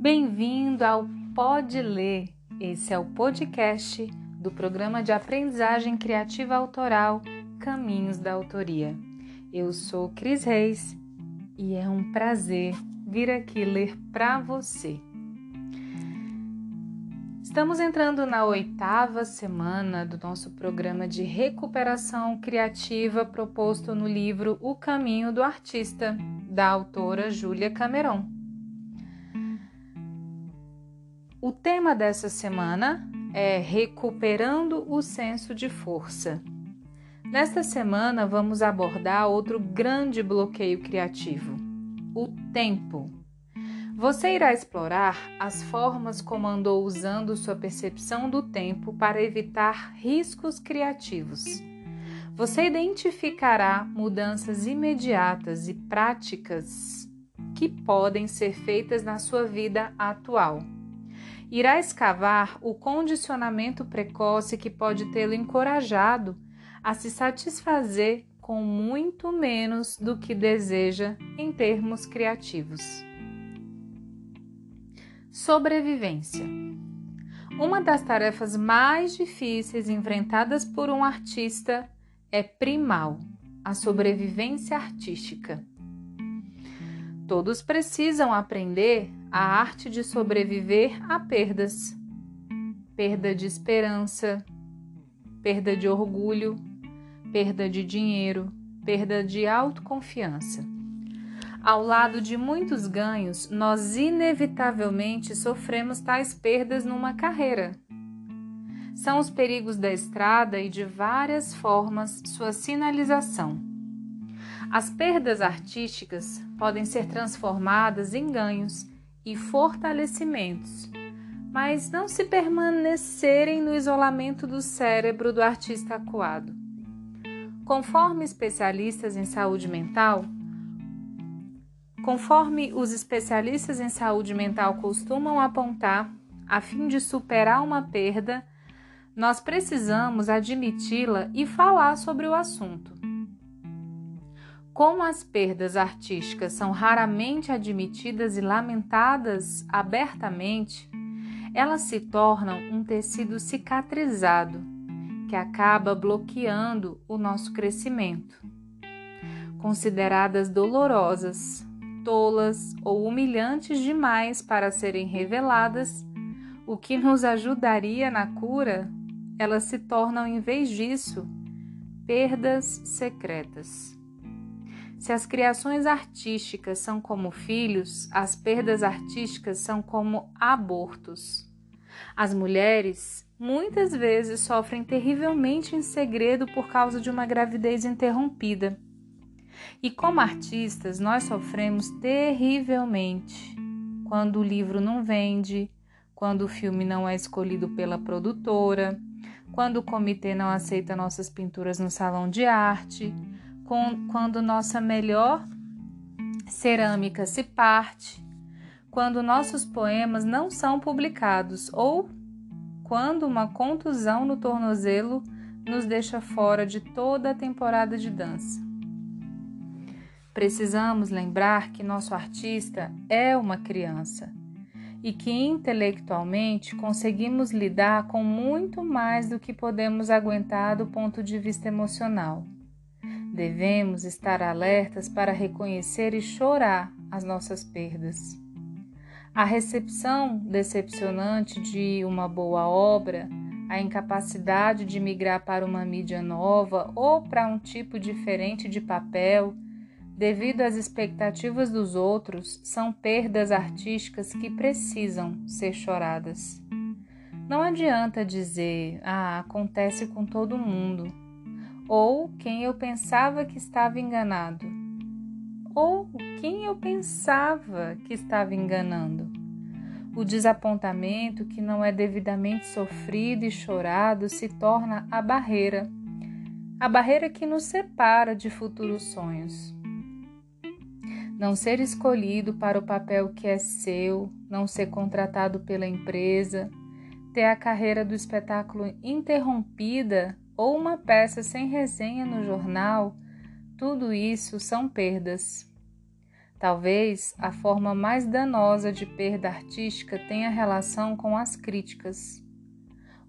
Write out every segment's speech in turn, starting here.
Bem-vindo ao Pode Ler. Esse é o podcast do programa de aprendizagem criativa autoral Caminhos da Autoria. Eu sou Cris Reis e é um prazer vir aqui ler para você. Estamos entrando na oitava semana do nosso programa de recuperação criativa proposto no livro O Caminho do Artista, da autora Júlia Cameron. O tema dessa semana é Recuperando o senso de força. Nesta semana vamos abordar outro grande bloqueio criativo: o tempo. Você irá explorar as formas como andou usando sua percepção do tempo para evitar riscos criativos. Você identificará mudanças imediatas e práticas que podem ser feitas na sua vida atual irá escavar o condicionamento precoce que pode tê-lo encorajado a se satisfazer com muito menos do que deseja em termos criativos. Sobrevivência. Uma das tarefas mais difíceis enfrentadas por um artista é primal, a sobrevivência artística. Todos precisam aprender a arte de sobreviver a perdas. Perda de esperança, perda de orgulho, perda de dinheiro, perda de autoconfiança. Ao lado de muitos ganhos, nós inevitavelmente sofremos tais perdas numa carreira. São os perigos da estrada e de várias formas sua sinalização. As perdas artísticas podem ser transformadas em ganhos e fortalecimentos, mas não se permanecerem no isolamento do cérebro do artista acuado. Conforme especialistas em saúde mental, conforme os especialistas em saúde mental costumam apontar, a fim de superar uma perda, nós precisamos admiti-la e falar sobre o assunto. Como as perdas artísticas são raramente admitidas e lamentadas abertamente, elas se tornam um tecido cicatrizado que acaba bloqueando o nosso crescimento. Consideradas dolorosas, tolas ou humilhantes demais para serem reveladas, o que nos ajudaria na cura, elas se tornam, em vez disso, perdas secretas. Se as criações artísticas são como filhos, as perdas artísticas são como abortos. As mulheres muitas vezes sofrem terrivelmente em segredo por causa de uma gravidez interrompida. E como artistas, nós sofremos terrivelmente quando o livro não vende, quando o filme não é escolhido pela produtora, quando o comitê não aceita nossas pinturas no salão de arte quando nossa melhor cerâmica se parte, quando nossos poemas não são publicados ou quando uma contusão no tornozelo nos deixa fora de toda a temporada de dança. Precisamos lembrar que nosso artista é uma criança e que intelectualmente conseguimos lidar com muito mais do que podemos aguentar do ponto de vista emocional. Devemos estar alertas para reconhecer e chorar as nossas perdas. A recepção decepcionante de uma boa obra, a incapacidade de migrar para uma mídia nova ou para um tipo diferente de papel, devido às expectativas dos outros, são perdas artísticas que precisam ser choradas. Não adianta dizer, ah, acontece com todo mundo ou quem eu pensava que estava enganado, ou quem eu pensava que estava enganando. O desapontamento que não é devidamente sofrido e chorado se torna a barreira, a barreira que nos separa de futuros sonhos. Não ser escolhido para o papel que é seu, não ser contratado pela empresa, ter a carreira do espetáculo interrompida ou uma peça sem resenha no jornal, tudo isso são perdas. Talvez a forma mais danosa de perda artística tenha relação com as críticas.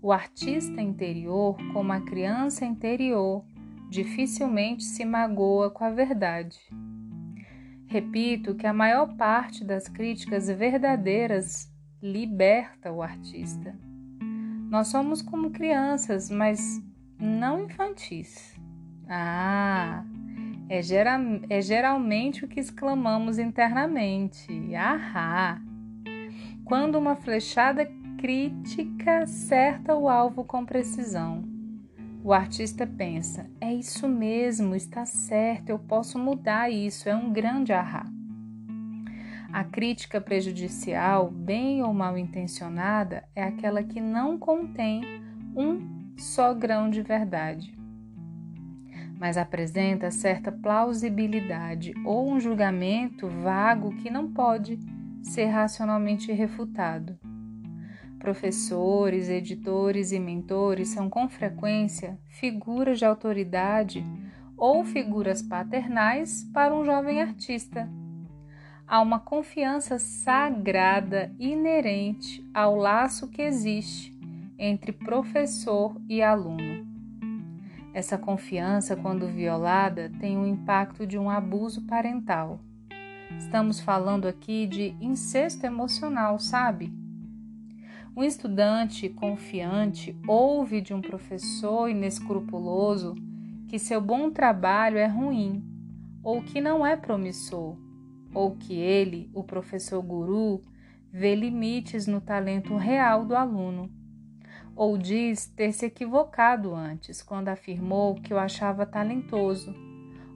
O artista interior, como a criança interior, dificilmente se magoa com a verdade. Repito que a maior parte das críticas verdadeiras liberta o artista. Nós somos como crianças, mas não infantis. Ah, é, geral, é geralmente o que exclamamos internamente. Ahá! Quando uma flechada crítica acerta o alvo com precisão. O artista pensa: é isso mesmo, está certo, eu posso mudar isso, é um grande ahá. A crítica prejudicial, bem ou mal intencionada, é aquela que não contém um só grão de verdade mas apresenta certa plausibilidade ou um julgamento vago que não pode ser racionalmente refutado. Professores, editores e mentores são com frequência figuras de autoridade ou figuras paternais para um jovem artista. Há uma confiança sagrada inerente ao laço que existe entre professor e aluno. Essa confiança, quando violada, tem o impacto de um abuso parental. Estamos falando aqui de incesto emocional, sabe? Um estudante confiante ouve de um professor inescrupuloso que seu bom trabalho é ruim, ou que não é promissor, ou que ele, o professor guru, vê limites no talento real do aluno ou diz ter se equivocado antes, quando afirmou que o achava talentoso,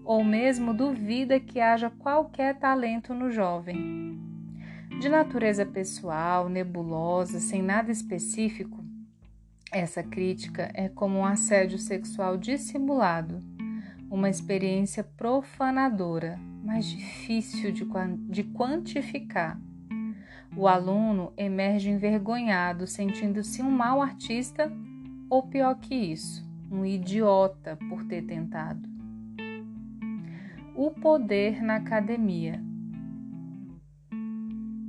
ou mesmo duvida que haja qualquer talento no jovem. De natureza pessoal, nebulosa, sem nada específico, essa crítica é como um assédio sexual dissimulado, uma experiência profanadora, mas difícil de, de quantificar o aluno emerge envergonhado, sentindo-se um mau artista ou pior que isso, um idiota por ter tentado. O poder na academia.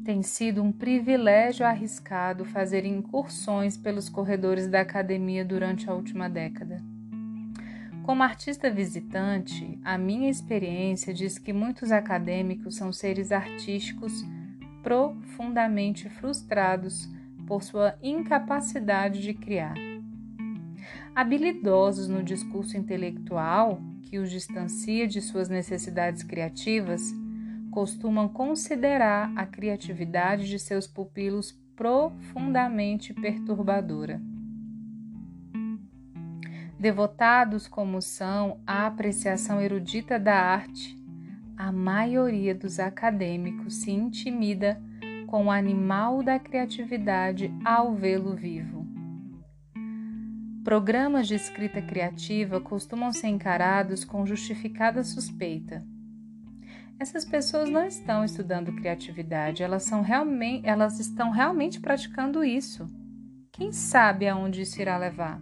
Tem sido um privilégio arriscado fazer incursões pelos corredores da academia durante a última década. Como artista visitante, a minha experiência diz que muitos acadêmicos são seres artísticos profundamente frustrados por sua incapacidade de criar. Habilidosos no discurso intelectual, que os distancia de suas necessidades criativas, costumam considerar a criatividade de seus pupilos profundamente perturbadora. Devotados como são à apreciação erudita da arte, a maioria dos acadêmicos se intimida com o animal da criatividade ao vê-lo vivo. Programas de escrita criativa costumam ser encarados com justificada suspeita. Essas pessoas não estão estudando criatividade, elas, são realmente, elas estão realmente praticando isso. Quem sabe aonde isso irá levar?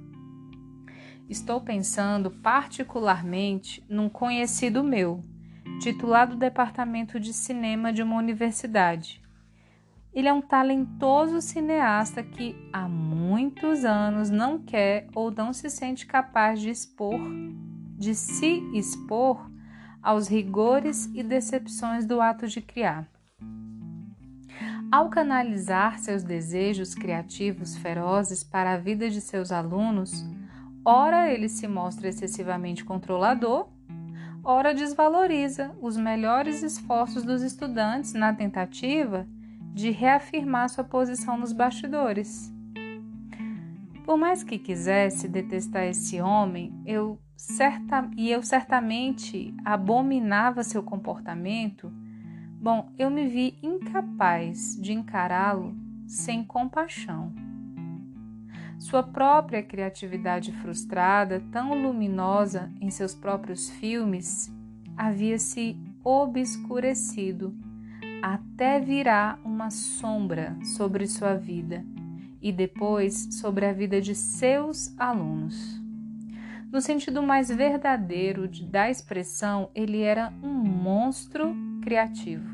Estou pensando particularmente num conhecido meu titular do departamento de cinema de uma universidade. Ele é um talentoso cineasta que há muitos anos não quer ou não se sente capaz de expor, de se expor aos rigores e decepções do ato de criar. Ao canalizar seus desejos criativos ferozes para a vida de seus alunos, ora ele se mostra excessivamente controlador, ora desvaloriza os melhores esforços dos estudantes na tentativa de reafirmar sua posição nos bastidores. Por mais que quisesse detestar esse homem, eu certa, e eu certamente abominava seu comportamento, bom, eu me vi incapaz de encará-lo sem compaixão. Sua própria criatividade frustrada, tão luminosa em seus próprios filmes, havia se obscurecido até virar uma sombra sobre sua vida e depois sobre a vida de seus alunos. No sentido mais verdadeiro da expressão, ele era um monstro criativo.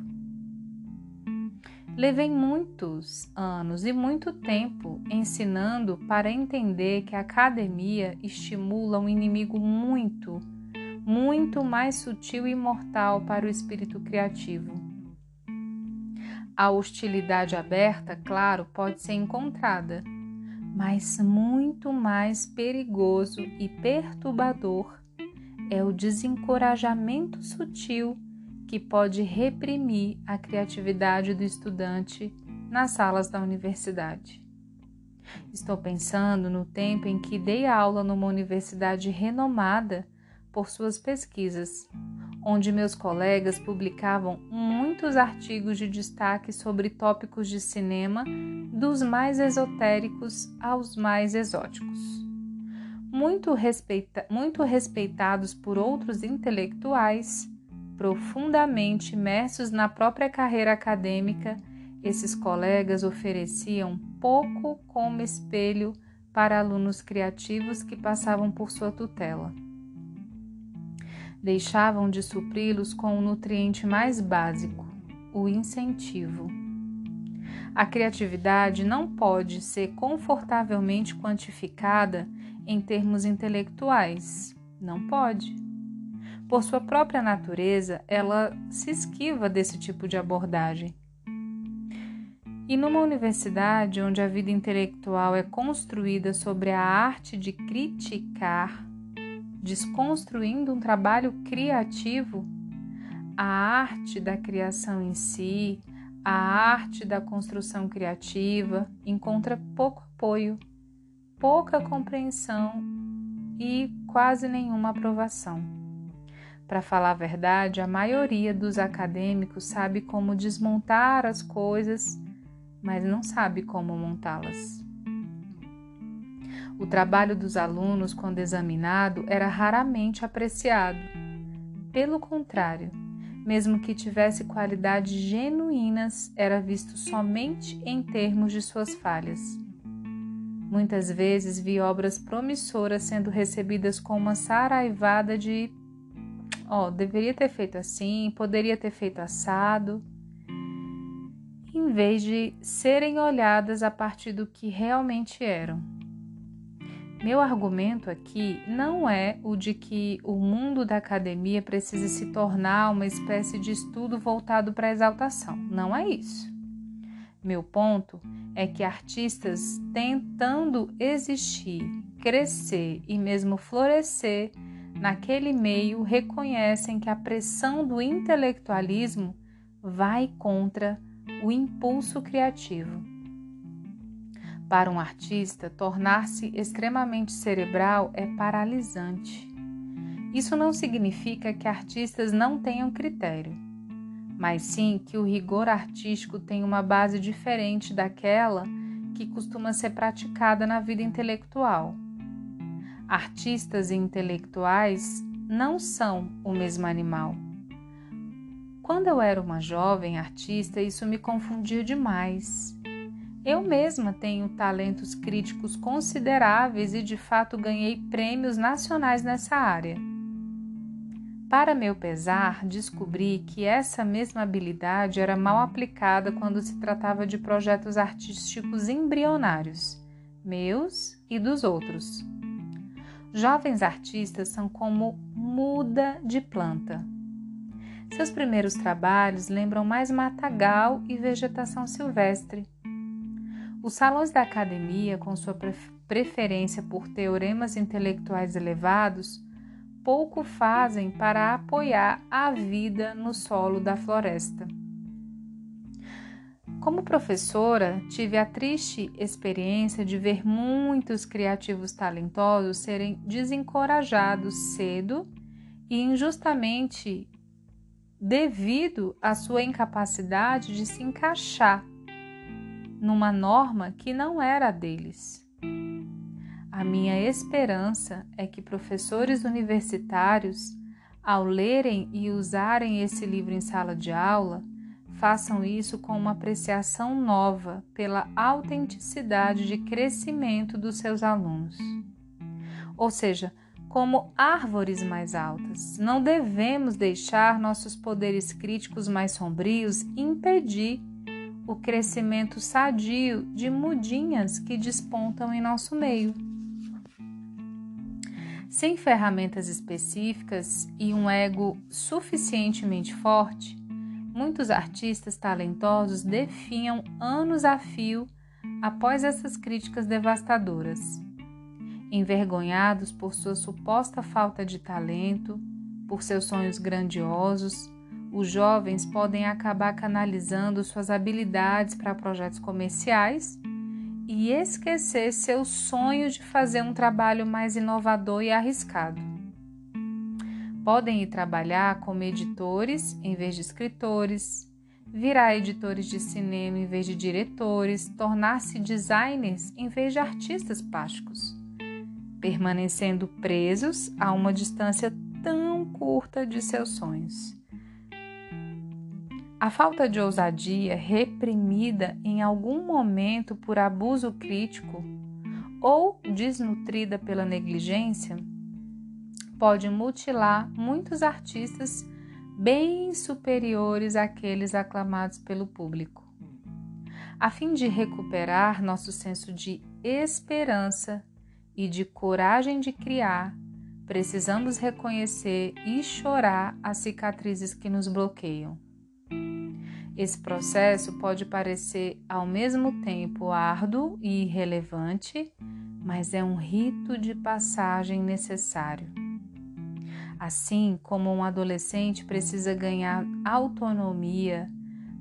Levei muitos anos e muito tempo ensinando para entender que a academia estimula um inimigo muito, muito mais sutil e mortal para o espírito criativo. A hostilidade aberta, claro, pode ser encontrada, mas muito mais perigoso e perturbador é o desencorajamento sutil que pode reprimir a criatividade do estudante nas salas da universidade. Estou pensando no tempo em que dei aula numa universidade renomada por suas pesquisas, onde meus colegas publicavam muitos artigos de destaque sobre tópicos de cinema, dos mais esotéricos aos mais exóticos. Muito, respeita muito respeitados por outros intelectuais, profundamente imersos na própria carreira acadêmica, esses colegas ofereciam pouco como espelho para alunos criativos que passavam por sua tutela. Deixavam de supri-los com o nutriente mais básico, o incentivo. A criatividade não pode ser confortavelmente quantificada em termos intelectuais. Não pode. Por sua própria natureza, ela se esquiva desse tipo de abordagem. E numa universidade onde a vida intelectual é construída sobre a arte de criticar, desconstruindo um trabalho criativo, a arte da criação em si, a arte da construção criativa encontra pouco apoio, pouca compreensão e quase nenhuma aprovação. Para falar a verdade, a maioria dos acadêmicos sabe como desmontar as coisas, mas não sabe como montá-las. O trabalho dos alunos, quando examinado, era raramente apreciado. Pelo contrário, mesmo que tivesse qualidades genuínas, era visto somente em termos de suas falhas. Muitas vezes vi obras promissoras sendo recebidas com uma saraivada de ó, oh, deveria ter feito assim, poderia ter feito assado, em vez de serem olhadas a partir do que realmente eram. Meu argumento aqui não é o de que o mundo da academia precise se tornar uma espécie de estudo voltado para a exaltação. Não é isso. Meu ponto é que artistas tentando existir, crescer e mesmo florescer naquele meio reconhecem que a pressão do intelectualismo vai contra o impulso criativo. Para um artista, tornar-se extremamente cerebral é paralisante. Isso não significa que artistas não tenham critério, mas sim que o rigor artístico tem uma base diferente daquela que costuma ser praticada na vida intelectual artistas e intelectuais não são o mesmo animal. Quando eu era uma jovem artista, isso me confundia demais. Eu mesma tenho talentos críticos consideráveis e de fato ganhei prêmios nacionais nessa área. Para meu pesar, descobri que essa mesma habilidade era mal aplicada quando se tratava de projetos artísticos embrionários, meus e dos outros. Jovens artistas são como muda de planta. Seus primeiros trabalhos lembram mais matagal e vegetação silvestre. Os salões da academia, com sua preferência por teoremas intelectuais elevados, pouco fazem para apoiar a vida no solo da floresta. Como professora, tive a triste experiência de ver muitos criativos talentosos serem desencorajados cedo e injustamente devido à sua incapacidade de se encaixar numa norma que não era a deles. A minha esperança é que professores universitários, ao lerem e usarem esse livro em sala de aula, façam isso com uma apreciação nova pela autenticidade de crescimento dos seus alunos. Ou seja, como árvores mais altas, não devemos deixar nossos poderes críticos mais sombrios impedir o crescimento sadio de mudinhas que despontam em nosso meio. Sem ferramentas específicas e um ego suficientemente forte, muitos artistas talentosos definham anos a fio após essas críticas devastadoras. Envergonhados por sua suposta falta de talento, por seus sonhos grandiosos, os jovens podem acabar canalizando suas habilidades para projetos comerciais e esquecer seu sonho de fazer um trabalho mais inovador e arriscado. Podem ir trabalhar como editores em vez de escritores, virar editores de cinema em vez de diretores, tornar-se designers em vez de artistas plásticos, permanecendo presos a uma distância tão curta de seus sonhos. A falta de ousadia, reprimida em algum momento por abuso crítico ou desnutrida pela negligência, pode mutilar muitos artistas bem superiores àqueles aclamados pelo público. A fim de recuperar nosso senso de esperança e de coragem de criar, precisamos reconhecer e chorar as cicatrizes que nos bloqueiam. Esse processo pode parecer ao mesmo tempo árduo e irrelevante, mas é um rito de passagem necessário. Assim como um adolescente precisa ganhar autonomia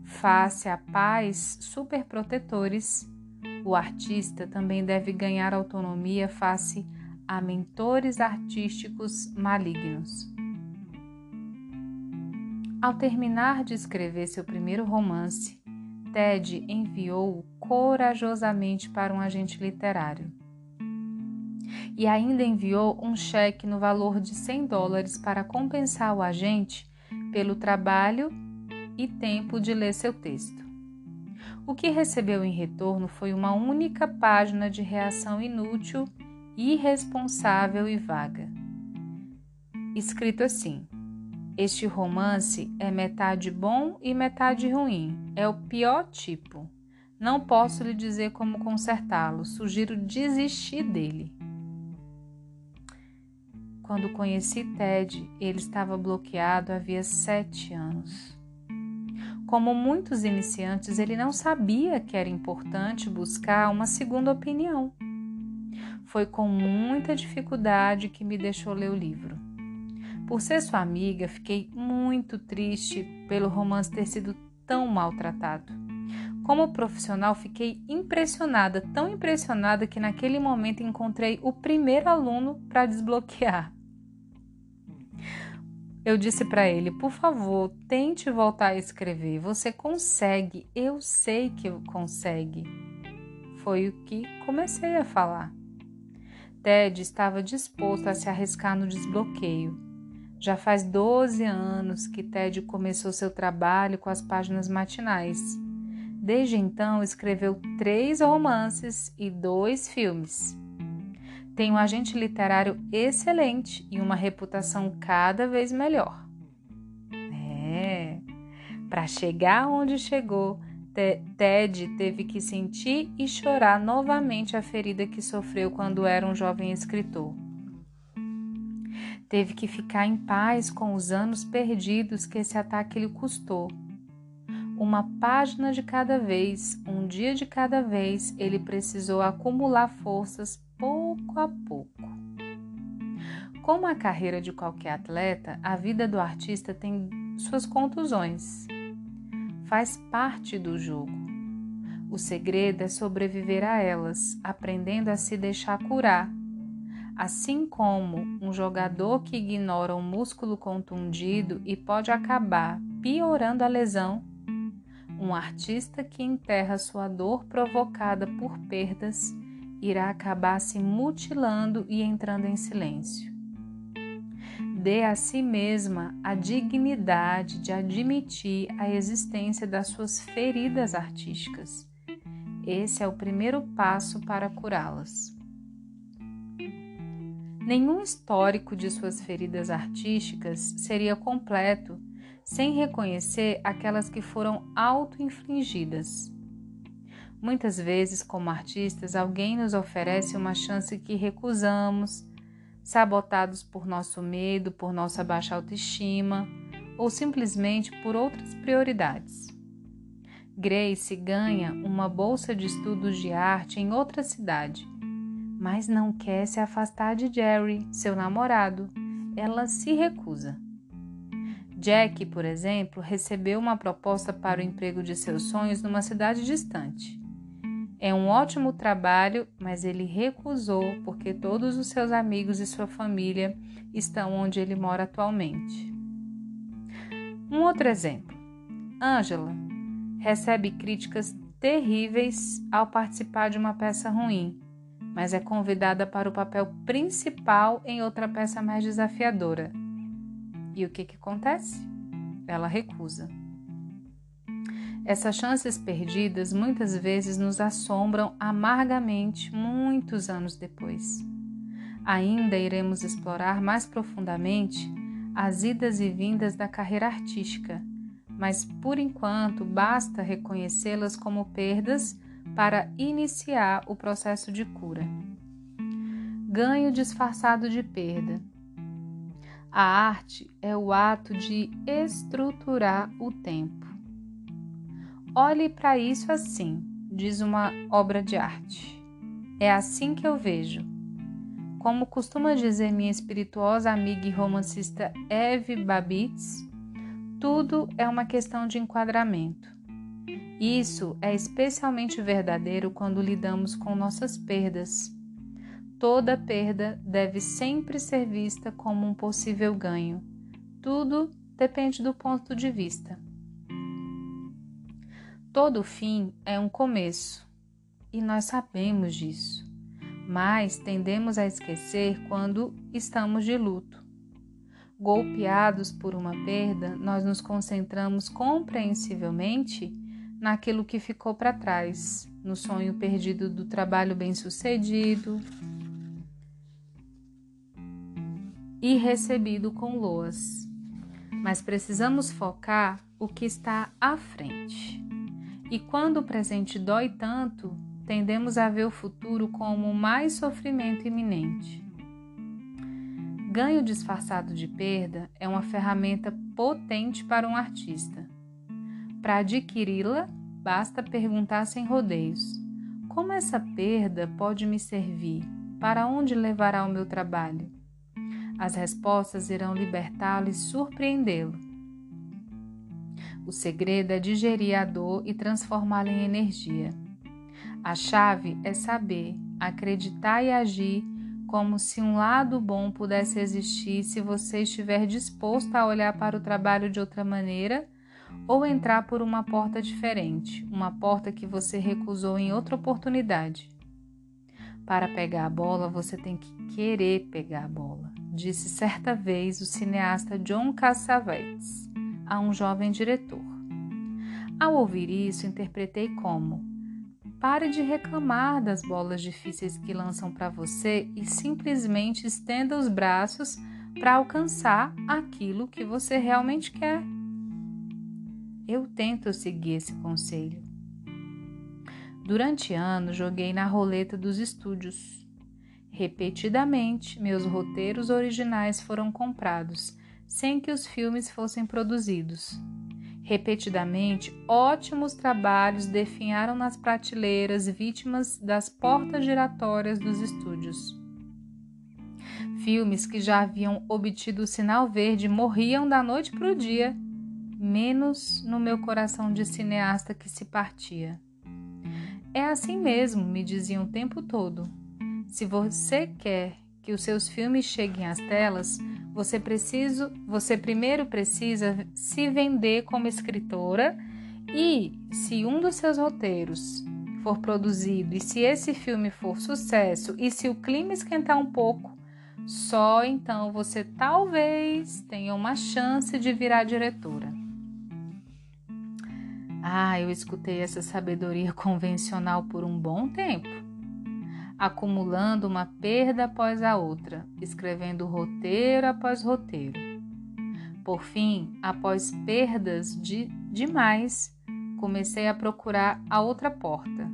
face a pais superprotetores, o artista também deve ganhar autonomia face a mentores artísticos malignos. Ao terminar de escrever seu primeiro romance, Ted enviou-o corajosamente para um agente literário. E ainda enviou um cheque no valor de 100 dólares para compensar o agente pelo trabalho e tempo de ler seu texto. O que recebeu em retorno foi uma única página de reação inútil, irresponsável e vaga. Escrito assim: este romance é metade bom e metade ruim. É o pior tipo. Não posso lhe dizer como consertá-lo. Sugiro desistir dele. Quando conheci Ted, ele estava bloqueado havia sete anos. Como muitos iniciantes, ele não sabia que era importante buscar uma segunda opinião. Foi com muita dificuldade que me deixou ler o livro. Por ser sua amiga, fiquei muito triste pelo romance ter sido tão maltratado. Como profissional, fiquei impressionada, tão impressionada que naquele momento encontrei o primeiro aluno para desbloquear. Eu disse para ele: por favor, tente voltar a escrever. Você consegue, eu sei que consegue. Foi o que comecei a falar. Ted estava disposto a se arriscar no desbloqueio. Já faz 12 anos que Ted começou seu trabalho com as páginas matinais. Desde então, escreveu três romances e dois filmes. Tem um agente literário excelente e uma reputação cada vez melhor. É, para chegar onde chegou, Ted teve que sentir e chorar novamente a ferida que sofreu quando era um jovem escritor. Teve que ficar em paz com os anos perdidos que esse ataque lhe custou. Uma página de cada vez, um dia de cada vez, ele precisou acumular forças pouco a pouco. Como a carreira de qualquer atleta, a vida do artista tem suas contusões. Faz parte do jogo. O segredo é sobreviver a elas, aprendendo a se deixar curar Assim como um jogador que ignora um músculo contundido e pode acabar piorando a lesão, um artista que enterra sua dor provocada por perdas irá acabar se mutilando e entrando em silêncio. Dê a si mesma a dignidade de admitir a existência das suas feridas artísticas. Esse é o primeiro passo para curá-las. Nenhum histórico de suas feridas artísticas seria completo sem reconhecer aquelas que foram auto-infligidas. Muitas vezes, como artistas, alguém nos oferece uma chance que recusamos, sabotados por nosso medo, por nossa baixa autoestima ou simplesmente por outras prioridades. Grace ganha uma bolsa de estudos de arte em outra cidade, mas não quer se afastar de Jerry, seu namorado. Ela se recusa. Jack, por exemplo, recebeu uma proposta para o emprego de seus sonhos numa cidade distante. É um ótimo trabalho, mas ele recusou porque todos os seus amigos e sua família estão onde ele mora atualmente. Um outro exemplo. Angela recebe críticas terríveis ao participar de uma peça ruim, mas é convidada para o papel principal em outra peça mais desafiadora. E o que, que acontece? Ela recusa. Essas chances perdidas muitas vezes nos assombram amargamente muitos anos depois. Ainda iremos explorar mais profundamente as idas e vindas da carreira artística mas por enquanto basta reconhecê-las como perdas para iniciar o processo de cura. Ganho disfarçado de perda. A arte é o ato de estruturar o tempo. Olhe para isso assim, diz uma obra de arte. É assim que eu vejo. Como costuma dizer minha espirituosa amiga e romancista Eve Babitz, tudo é uma questão de enquadramento. Isso é especialmente verdadeiro quando lidamos com nossas perdas. Toda perda deve sempre ser vista como um possível ganho. Tudo depende do ponto de vista. Todo fim é um começo, e nós sabemos disso, mas tendemos a esquecer quando estamos de luto. Golpeados por uma perda, nós nos concentramos compreensivelmente naquilo que ficou para trás, no sonho perdido do trabalho bem-sucedido e recebido com loas. Mas precisamos focar o que está à frente. E quando o presente dói tanto, tendemos a ver o futuro como mais sofrimento iminente. Ganho disfarçado de perda é uma ferramenta potente para um artista. Para adquiri-la, basta perguntar sem rodeios: como essa perda pode me servir? Para onde levará o meu trabalho? As respostas irão libertá-lo e surpreendê-lo. O segredo é digerir a dor e transformá-la em energia. A chave é saber, acreditar e agir como se um lado bom pudesse existir se você estiver disposto a olhar para o trabalho de outra maneira ou entrar por uma porta diferente, uma porta que você recusou em outra oportunidade. Para pegar a bola, você tem que querer pegar a bola, disse certa vez o cineasta John Cassavetes a um jovem diretor. Ao ouvir isso, interpretei como: Pare de reclamar das bolas difíceis que lançam para você e simplesmente estenda os braços para alcançar aquilo que você realmente quer. Eu tento seguir esse conselho. Durante anos, joguei na roleta dos estúdios. Repetidamente, meus roteiros originais foram comprados, sem que os filmes fossem produzidos. Repetidamente, ótimos trabalhos definharam nas prateleiras, vítimas das portas giratórias dos estúdios. Filmes que já haviam obtido o sinal verde morriam da noite para o dia, menos no meu coração de cineasta que se partia. É assim mesmo, me diziam o tempo todo. Se você quer que os seus filmes cheguem às telas, você precisa, você primeiro precisa se vender como escritora e se um dos seus roteiros for produzido e se esse filme for sucesso e se o clima esquentar um pouco, só então você talvez tenha uma chance de virar diretora. Ah, eu escutei essa sabedoria convencional por um bom tempo acumulando uma perda após a outra, escrevendo roteiro após roteiro. Por fim, após perdas de demais, comecei a procurar a outra porta,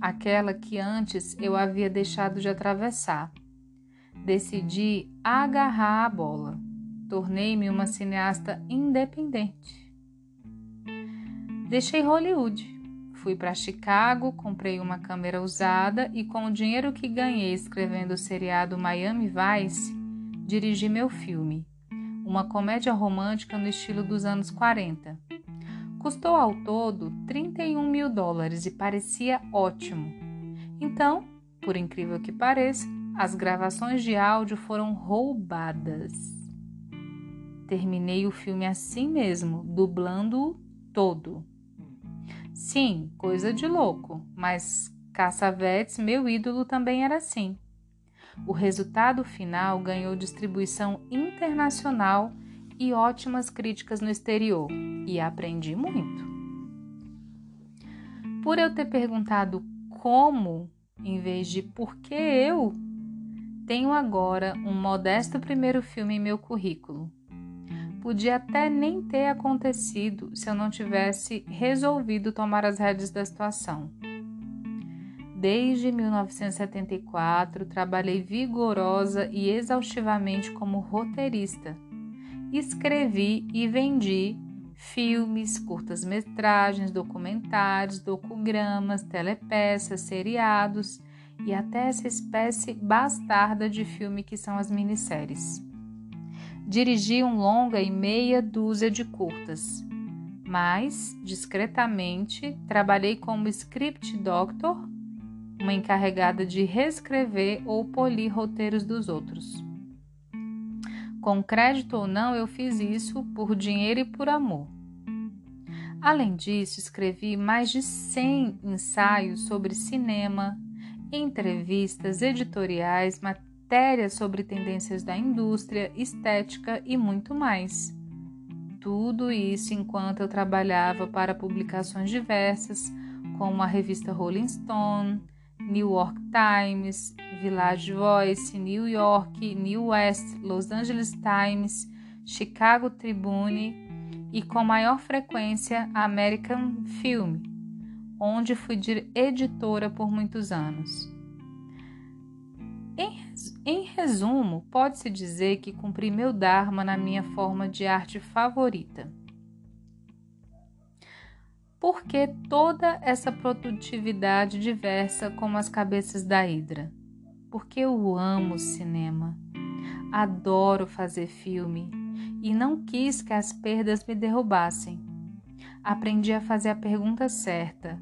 aquela que antes eu havia deixado de atravessar. Decidi agarrar a bola. Tornei-me uma cineasta independente. Deixei Hollywood. Fui para Chicago, comprei uma câmera usada e, com o dinheiro que ganhei escrevendo o seriado Miami Vice, dirigi meu filme, uma comédia romântica no estilo dos anos 40. Custou ao todo 31 mil dólares e parecia ótimo. Então, por incrível que pareça, as gravações de áudio foram roubadas. Terminei o filme assim mesmo, dublando-o todo. Sim, coisa de louco, mas Cassavetes, meu ídolo, também era assim. O resultado final ganhou distribuição internacional e ótimas críticas no exterior, e aprendi muito. Por eu ter perguntado como, em vez de por que eu, tenho agora um modesto primeiro filme em meu currículo. Podia até nem ter acontecido se eu não tivesse resolvido tomar as rédeas da situação. Desde 1974, trabalhei vigorosa e exaustivamente como roteirista. Escrevi e vendi filmes, curtas-metragens, documentários, docugramas, telepeças, seriados e até essa espécie bastarda de filme que são as minisséries. Dirigi um longa e meia dúzia de curtas, mas, discretamente, trabalhei como script doctor, uma encarregada de reescrever ou polir roteiros dos outros. Com crédito ou não, eu fiz isso por dinheiro e por amor. Além disso, escrevi mais de 100 ensaios sobre cinema, entrevistas editoriais, matérias sobre tendências da indústria, estética e muito mais. Tudo isso enquanto eu trabalhava para publicações diversas, como a revista Rolling Stone, New York Times, Village Voice, New York, New West, Los Angeles Times, Chicago Tribune e com maior frequência American Film, onde fui editora por muitos anos. Em, em resumo, pode-se dizer que cumpri meu Dharma na minha forma de arte favorita. Por que toda essa produtividade diversa como as cabeças da Hidra? Porque eu amo cinema, adoro fazer filme e não quis que as perdas me derrubassem. Aprendi a fazer a pergunta certa: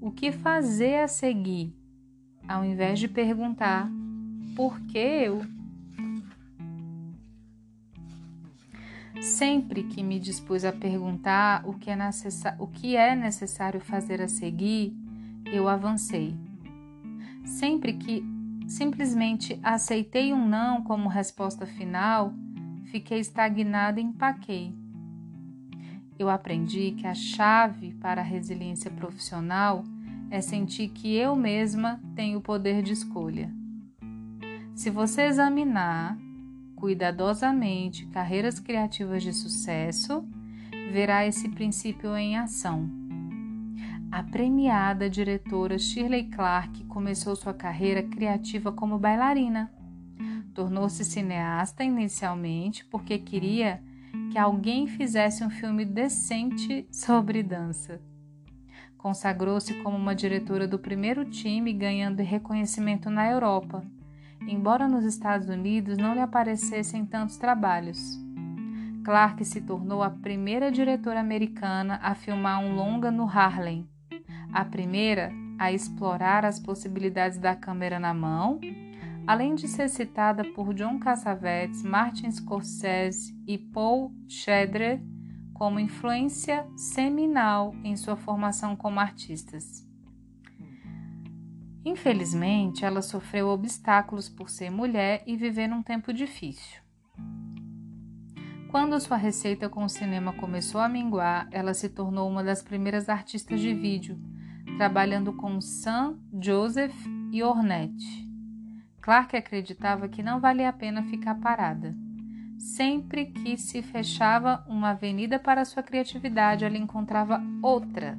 o que fazer a seguir? Ao invés de perguntar por que eu? Sempre que me dispus a perguntar o que, é o que é necessário fazer a seguir, eu avancei. Sempre que simplesmente aceitei um não como resposta final, fiquei estagnada e empaquei. Eu aprendi que a chave para a resiliência profissional é sentir que eu mesma tenho o poder de escolha. Se você examinar cuidadosamente carreiras criativas de sucesso, verá esse princípio em ação. A premiada diretora Shirley Clark começou sua carreira criativa como bailarina. Tornou-se cineasta inicialmente porque queria que alguém fizesse um filme decente sobre dança. Consagrou-se como uma diretora do primeiro time, ganhando reconhecimento na Europa embora nos Estados Unidos não lhe aparecessem tantos trabalhos. Clark se tornou a primeira diretora americana a filmar um longa no Harlem, a primeira a explorar as possibilidades da câmera na mão, além de ser citada por John Cassavetes, Martin Scorsese e Paul Schrader como influência seminal em sua formação como artistas. Infelizmente, ela sofreu obstáculos por ser mulher e viver num tempo difícil. Quando sua receita com o cinema começou a minguar, ela se tornou uma das primeiras artistas de vídeo, trabalhando com Sam, Joseph e Ornette. Clark acreditava que não valia a pena ficar parada. Sempre que se fechava uma avenida para sua criatividade, ela encontrava outra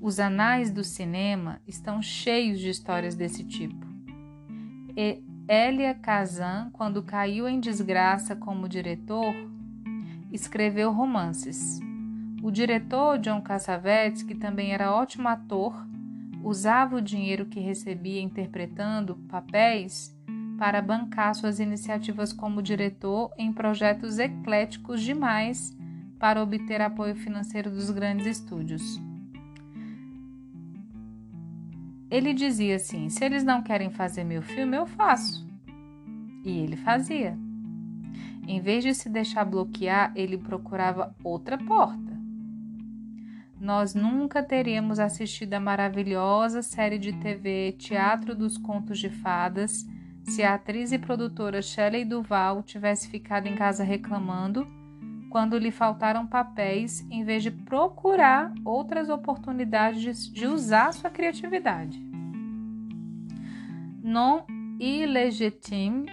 Os anais do cinema estão cheios de histórias desse tipo. E Elia Kazan, quando caiu em desgraça como diretor, escreveu romances. O diretor John Cassavetes, que também era ótimo ator, usava o dinheiro que recebia interpretando papéis para bancar suas iniciativas como diretor em projetos ecléticos demais para obter apoio financeiro dos grandes estúdios. Ele dizia assim: se eles não querem fazer meu filme, eu faço. E ele fazia. Em vez de se deixar bloquear, ele procurava outra porta. Nós nunca teríamos assistido a maravilhosa série de TV Teatro dos Contos de Fadas se a atriz e produtora Shelley Duval tivesse ficado em casa reclamando quando lhe faltaram papéis em vez de procurar outras oportunidades de usar sua criatividade. Non illegitime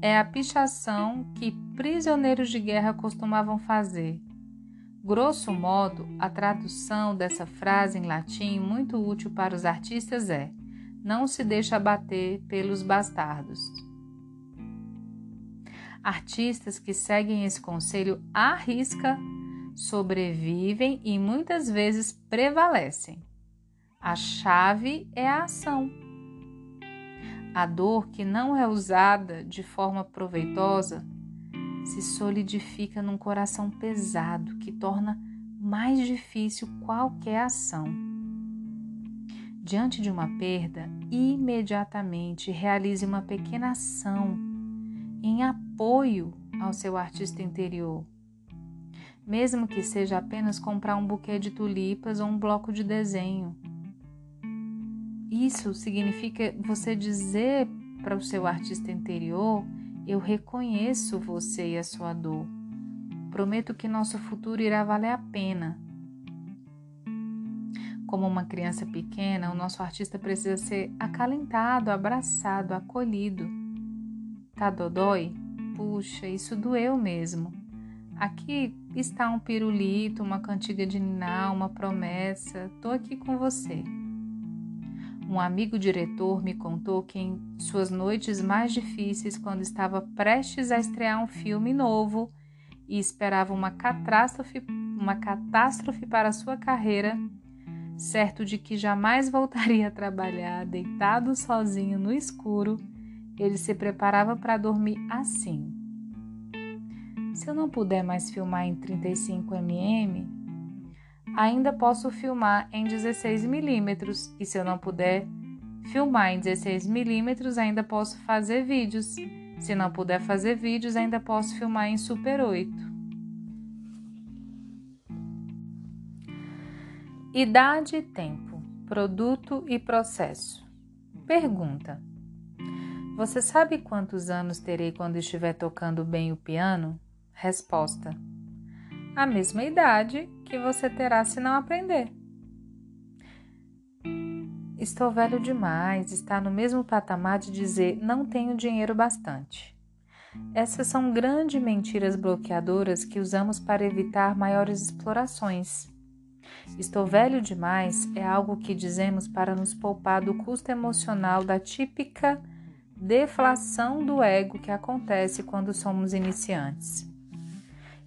é a pichação que prisioneiros de guerra costumavam fazer. Grosso modo, a tradução dessa frase em latim, muito útil para os artistas, é: Não se deixa abater pelos bastardos. Artistas que seguem esse conselho à risca sobrevivem e muitas vezes prevalecem. A chave é a ação. A dor que não é usada de forma proveitosa se solidifica num coração pesado que torna mais difícil qualquer ação. Diante de uma perda, imediatamente realize uma pequena ação em apoio ao seu artista interior. Mesmo que seja apenas comprar um buquê de tulipas ou um bloco de desenho. Isso significa você dizer para o seu artista interior: Eu reconheço você e a sua dor. Prometo que nosso futuro irá valer a pena. Como uma criança pequena, o nosso artista precisa ser acalentado, abraçado, acolhido. Tá dodói? Puxa, isso doeu mesmo. Aqui está um pirulito, uma cantiga de niná, uma promessa. Tô aqui com você. Um amigo diretor me contou que em suas noites mais difíceis, quando estava prestes a estrear um filme novo e esperava uma catástrofe, uma catástrofe para sua carreira, certo de que jamais voltaria a trabalhar, deitado sozinho no escuro, ele se preparava para dormir assim. Se eu não puder mais filmar em 35 mm, ainda posso filmar em 16 milímetros e se eu não puder filmar em 16 milímetros, ainda posso fazer vídeos. Se não puder fazer vídeos, ainda posso filmar em Super 8. Idade e tempo, produto e processo. Pergunta: Você sabe quantos anos terei quando estiver tocando bem o piano? Resposta: A mesma idade que você terá se não aprender. Estou velho demais, está no mesmo patamar de dizer não tenho dinheiro bastante. Essas são grandes mentiras bloqueadoras que usamos para evitar maiores explorações. Estou velho demais é algo que dizemos para nos poupar do custo emocional da típica deflação do ego que acontece quando somos iniciantes.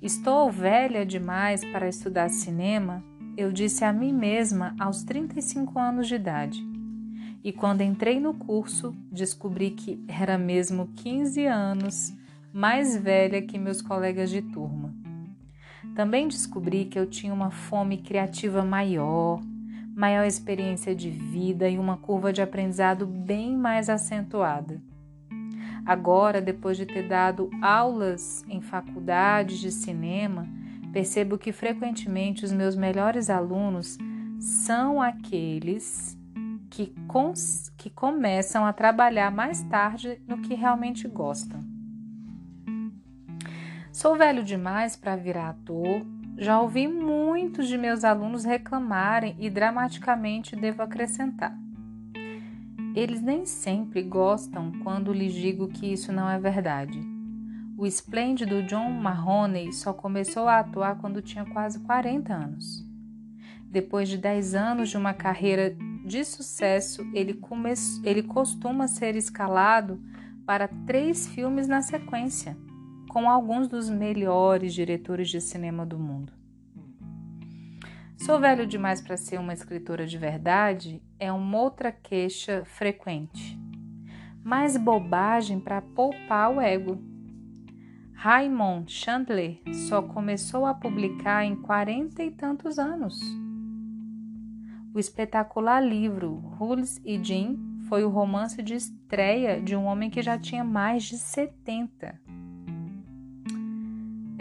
Estou velha demais para estudar cinema, eu disse a mim mesma aos 35 anos de idade. E quando entrei no curso, descobri que era mesmo 15 anos mais velha que meus colegas de turma. Também descobri que eu tinha uma fome criativa maior, maior experiência de vida e uma curva de aprendizado bem mais acentuada. Agora, depois de ter dado aulas em faculdades de cinema, percebo que frequentemente os meus melhores alunos são aqueles que, que começam a trabalhar mais tarde no que realmente gostam. Sou velho demais para virar ator. Já ouvi muitos de meus alunos reclamarem e dramaticamente devo acrescentar. Eles nem sempre gostam quando lhes digo que isso não é verdade. O esplêndido John Mahoney só começou a atuar quando tinha quase 40 anos. Depois de 10 anos de uma carreira de sucesso, ele, come... ele costuma ser escalado para três filmes na sequência, com alguns dos melhores diretores de cinema do mundo. Sou velho demais para ser uma escritora de verdade é uma outra queixa frequente. Mais bobagem para poupar o ego. Raymond Chandler só começou a publicar em quarenta e tantos anos. O espetacular livro Rules e Jean foi o romance de estreia de um homem que já tinha mais de 70.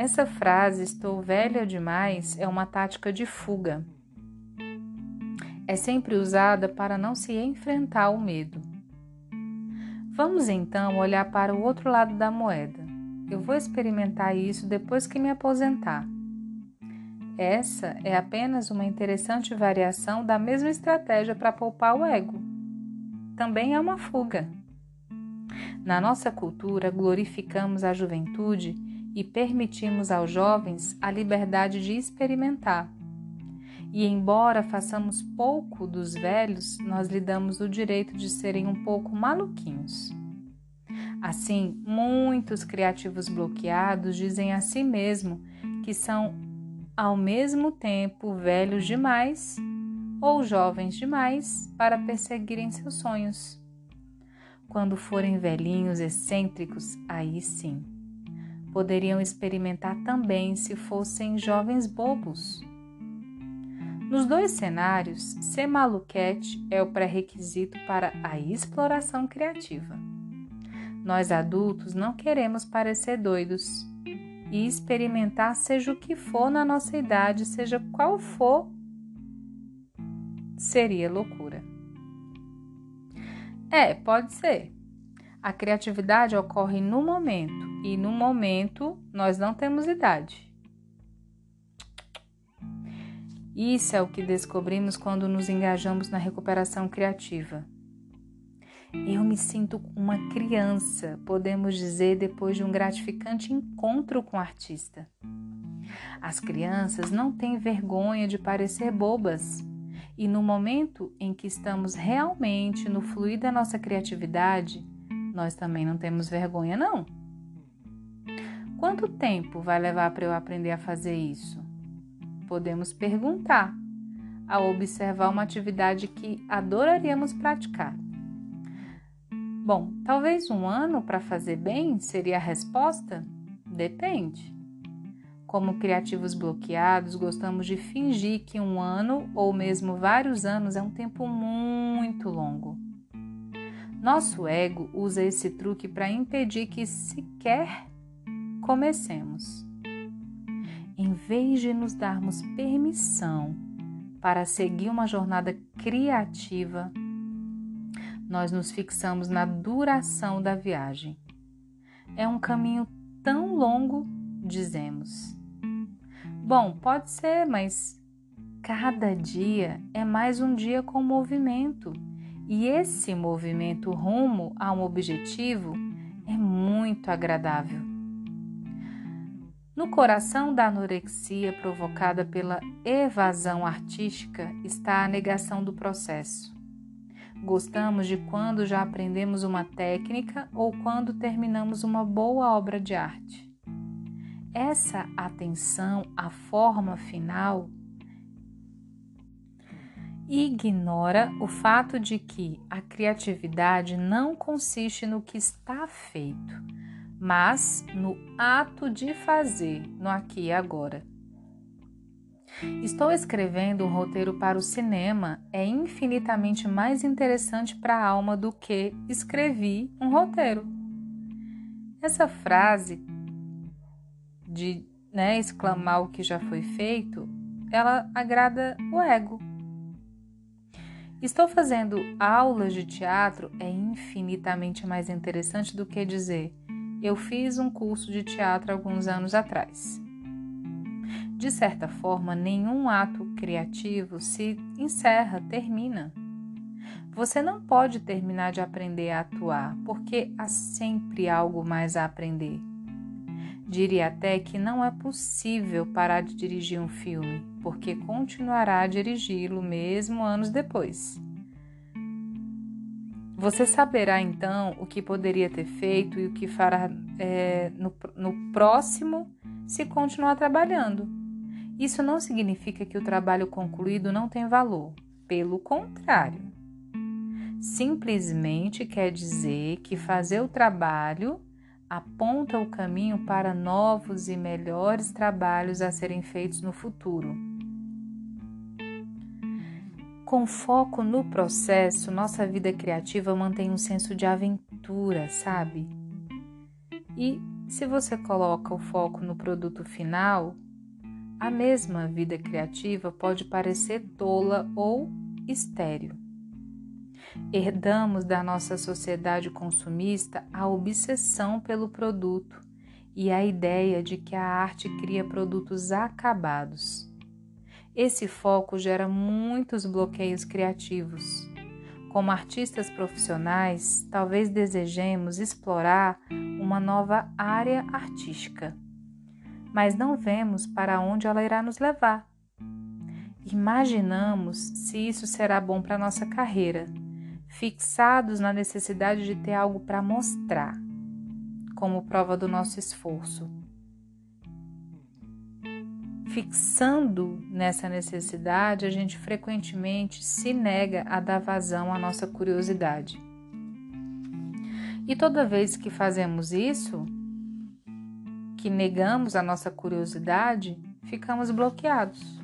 Essa frase, estou velha demais, é uma tática de fuga. É sempre usada para não se enfrentar o medo. Vamos então olhar para o outro lado da moeda. Eu vou experimentar isso depois que me aposentar. Essa é apenas uma interessante variação da mesma estratégia para poupar o ego. Também é uma fuga. Na nossa cultura, glorificamos a juventude e permitimos aos jovens a liberdade de experimentar. E embora façamos pouco dos velhos, nós lhe damos o direito de serem um pouco maluquinhos. Assim, muitos criativos bloqueados dizem a si mesmo que são ao mesmo tempo velhos demais ou jovens demais para perseguirem seus sonhos. Quando forem velhinhos excêntricos, aí sim poderiam experimentar também se fossem jovens bobos. Nos dois cenários, ser maluquete é o pré-requisito para a exploração criativa. Nós adultos não queremos parecer doidos e experimentar seja o que for na nossa idade, seja qual for, seria loucura. É, pode ser. A criatividade ocorre no momento e no momento nós não temos idade. Isso é o que descobrimos quando nos engajamos na recuperação criativa. Eu me sinto uma criança, podemos dizer, depois de um gratificante encontro com o artista. As crianças não têm vergonha de parecer bobas, e no momento em que estamos realmente no fluir da nossa criatividade, nós também não temos vergonha, não. Quanto tempo vai levar para eu aprender a fazer isso? Podemos perguntar ao observar uma atividade que adoraríamos praticar. Bom, talvez um ano para fazer bem seria a resposta? Depende. Como criativos bloqueados, gostamos de fingir que um ano ou mesmo vários anos é um tempo muito longo. Nosso ego usa esse truque para impedir que sequer Comecemos. Em vez de nos darmos permissão para seguir uma jornada criativa, nós nos fixamos na duração da viagem. É um caminho tão longo, dizemos. Bom, pode ser, mas cada dia é mais um dia com movimento. E esse movimento rumo a um objetivo é muito agradável. No coração da anorexia provocada pela evasão artística está a negação do processo. Gostamos de quando já aprendemos uma técnica ou quando terminamos uma boa obra de arte. Essa atenção à forma final ignora o fato de que a criatividade não consiste no que está feito, mas no ato de fazer, no aqui e agora. Estou escrevendo um roteiro para o cinema é infinitamente mais interessante para a alma do que escrevi um roteiro. Essa frase de né, exclamar o que já foi feito, ela agrada o ego. Estou fazendo aulas de teatro é infinitamente mais interessante do que dizer eu fiz um curso de teatro alguns anos atrás. De certa forma, nenhum ato criativo se encerra, termina. Você não pode terminar de aprender a atuar, porque há sempre algo mais a aprender. Diria até que não é possível parar de dirigir um filme. Porque continuará a dirigi-lo mesmo anos depois. Você saberá então o que poderia ter feito e o que fará é, no, no próximo se continuar trabalhando. Isso não significa que o trabalho concluído não tem valor. Pelo contrário. Simplesmente quer dizer que fazer o trabalho aponta o caminho para novos e melhores trabalhos a serem feitos no futuro. Com foco no processo, nossa vida criativa mantém um senso de aventura, sabe? E se você coloca o foco no produto final, a mesma vida criativa pode parecer tola ou estéril. Herdamos da nossa sociedade consumista a obsessão pelo produto e a ideia de que a arte cria produtos acabados. Esse foco gera muitos bloqueios criativos. Como artistas profissionais, talvez desejemos explorar uma nova área artística, mas não vemos para onde ela irá nos levar. Imaginamos se isso será bom para nossa carreira, fixados na necessidade de ter algo para mostrar, como prova do nosso esforço Fixando nessa necessidade, a gente frequentemente se nega a dar vazão à nossa curiosidade. E toda vez que fazemos isso, que negamos a nossa curiosidade, ficamos bloqueados.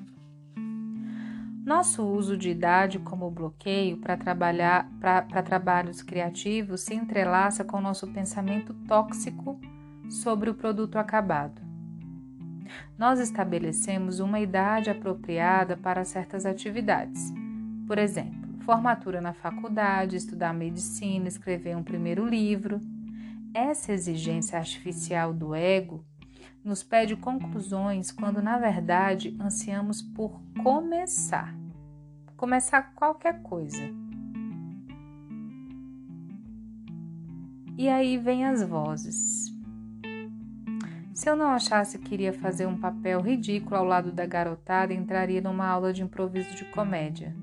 Nosso uso de idade como bloqueio para trabalhar para trabalhos criativos se entrelaça com nosso pensamento tóxico sobre o produto acabado nós estabelecemos uma idade apropriada para certas atividades. Por exemplo, formatura na faculdade, estudar medicina, escrever um primeiro livro. Essa exigência artificial do ego nos pede conclusões quando, na verdade, ansiamos por começar. Começar qualquer coisa. E aí vem as vozes. Se eu não achasse que iria fazer um papel ridículo ao lado da garotada, entraria numa aula de improviso de comédia.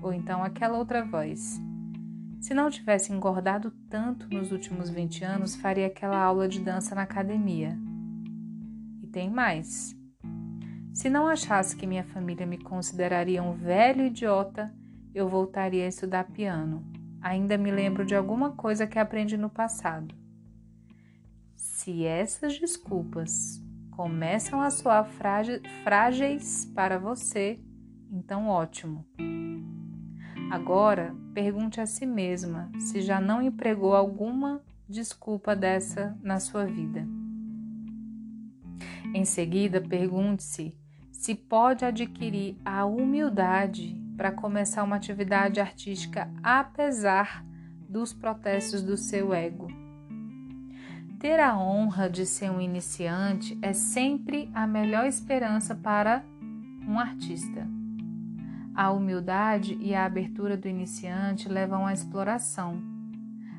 Ou então aquela outra voz. Se não tivesse engordado tanto nos últimos 20 anos, faria aquela aula de dança na academia. Tem mais. Se não achasse que minha família me consideraria um velho idiota, eu voltaria a estudar piano. Ainda me lembro de alguma coisa que aprendi no passado. Se essas desculpas começam a soar frágeis para você, então ótimo. Agora, pergunte a si mesma se já não empregou alguma desculpa dessa na sua vida. Em seguida, pergunte-se se pode adquirir a humildade para começar uma atividade artística apesar dos protestos do seu ego. Ter a honra de ser um iniciante é sempre a melhor esperança para um artista. A humildade e a abertura do iniciante levam à exploração.